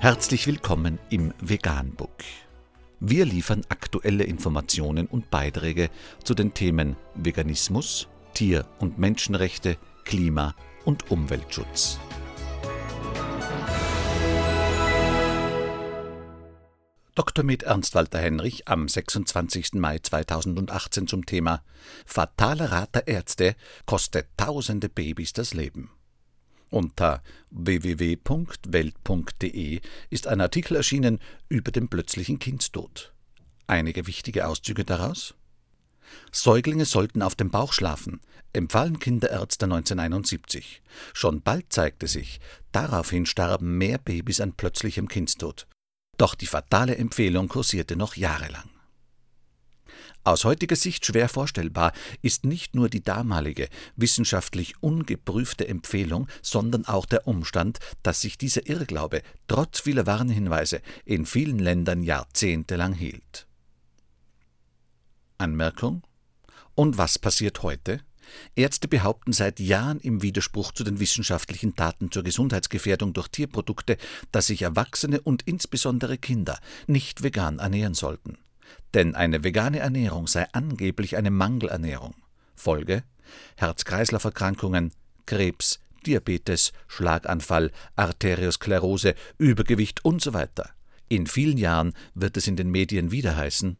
Herzlich willkommen im Veganbook. Wir liefern aktuelle Informationen und Beiträge zu den Themen Veganismus, Tier- und Menschenrechte, Klima- und Umweltschutz. Dr. Med Ernst Walter Henrich am 26. Mai 2018 zum Thema Fatale Rat der Ärzte kostet tausende Babys das Leben. Unter www.welt.de ist ein Artikel erschienen über den plötzlichen Kindstod. Einige wichtige Auszüge daraus? Säuglinge sollten auf dem Bauch schlafen, empfahlen Kinderärzte 1971. Schon bald zeigte sich, daraufhin starben mehr Babys an plötzlichem Kindstod. Doch die fatale Empfehlung kursierte noch jahrelang. Aus heutiger Sicht schwer vorstellbar ist nicht nur die damalige, wissenschaftlich ungeprüfte Empfehlung, sondern auch der Umstand, dass sich dieser Irrglaube trotz vieler Warnhinweise in vielen Ländern jahrzehntelang hielt. Anmerkung? Und was passiert heute? Ärzte behaupten seit Jahren im Widerspruch zu den wissenschaftlichen Daten zur Gesundheitsgefährdung durch Tierprodukte, dass sich Erwachsene und insbesondere Kinder nicht vegan ernähren sollten. Denn eine vegane Ernährung sei angeblich eine Mangelernährung. Folge Herz-Kreislauf-Erkrankungen, Krebs, Diabetes, Schlaganfall, Arteriosklerose, Übergewicht usw. So in vielen Jahren wird es in den Medien wieder heißen,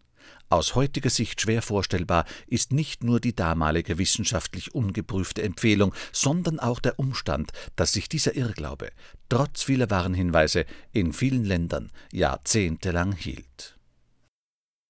aus heutiger Sicht schwer vorstellbar ist nicht nur die damalige wissenschaftlich ungeprüfte Empfehlung, sondern auch der Umstand, dass sich dieser Irrglaube, trotz vieler Warnhinweise, in vielen Ländern jahrzehntelang hielt.